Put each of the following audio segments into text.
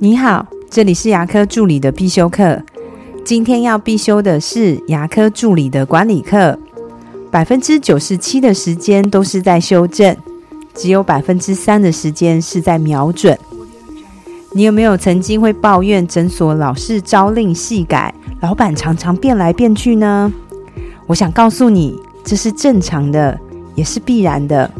你好，这里是牙科助理的必修课。今天要必修的是牙科助理的管理课。百分之九十七的时间都是在修正，只有百分之三的时间是在瞄准。你有没有曾经会抱怨诊所老是朝令夕改，老板常常变来变去呢？我想告诉你，这是正常的，也是必然的。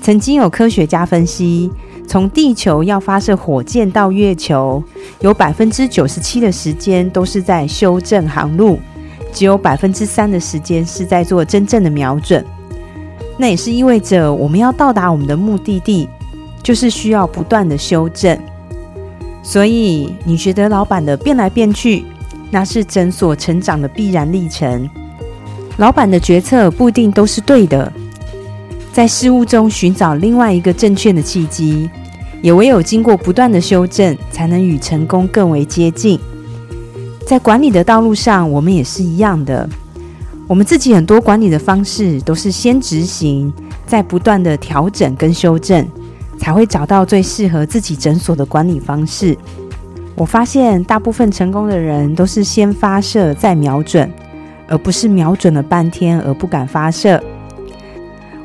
曾经有科学家分析，从地球要发射火箭到月球，有百分之九十七的时间都是在修正航路，只有百分之三的时间是在做真正的瞄准。那也是意味着，我们要到达我们的目的地，就是需要不断的修正。所以，你觉得老板的变来变去，那是诊所成长的必然历程。老板的决策不一定都是对的。在事物中寻找另外一个正确的契机，也唯有经过不断的修正，才能与成功更为接近。在管理的道路上，我们也是一样的。我们自己很多管理的方式，都是先执行，再不断的调整跟修正，才会找到最适合自己诊所的管理方式。我发现，大部分成功的人都是先发射再瞄准，而不是瞄准了半天而不敢发射。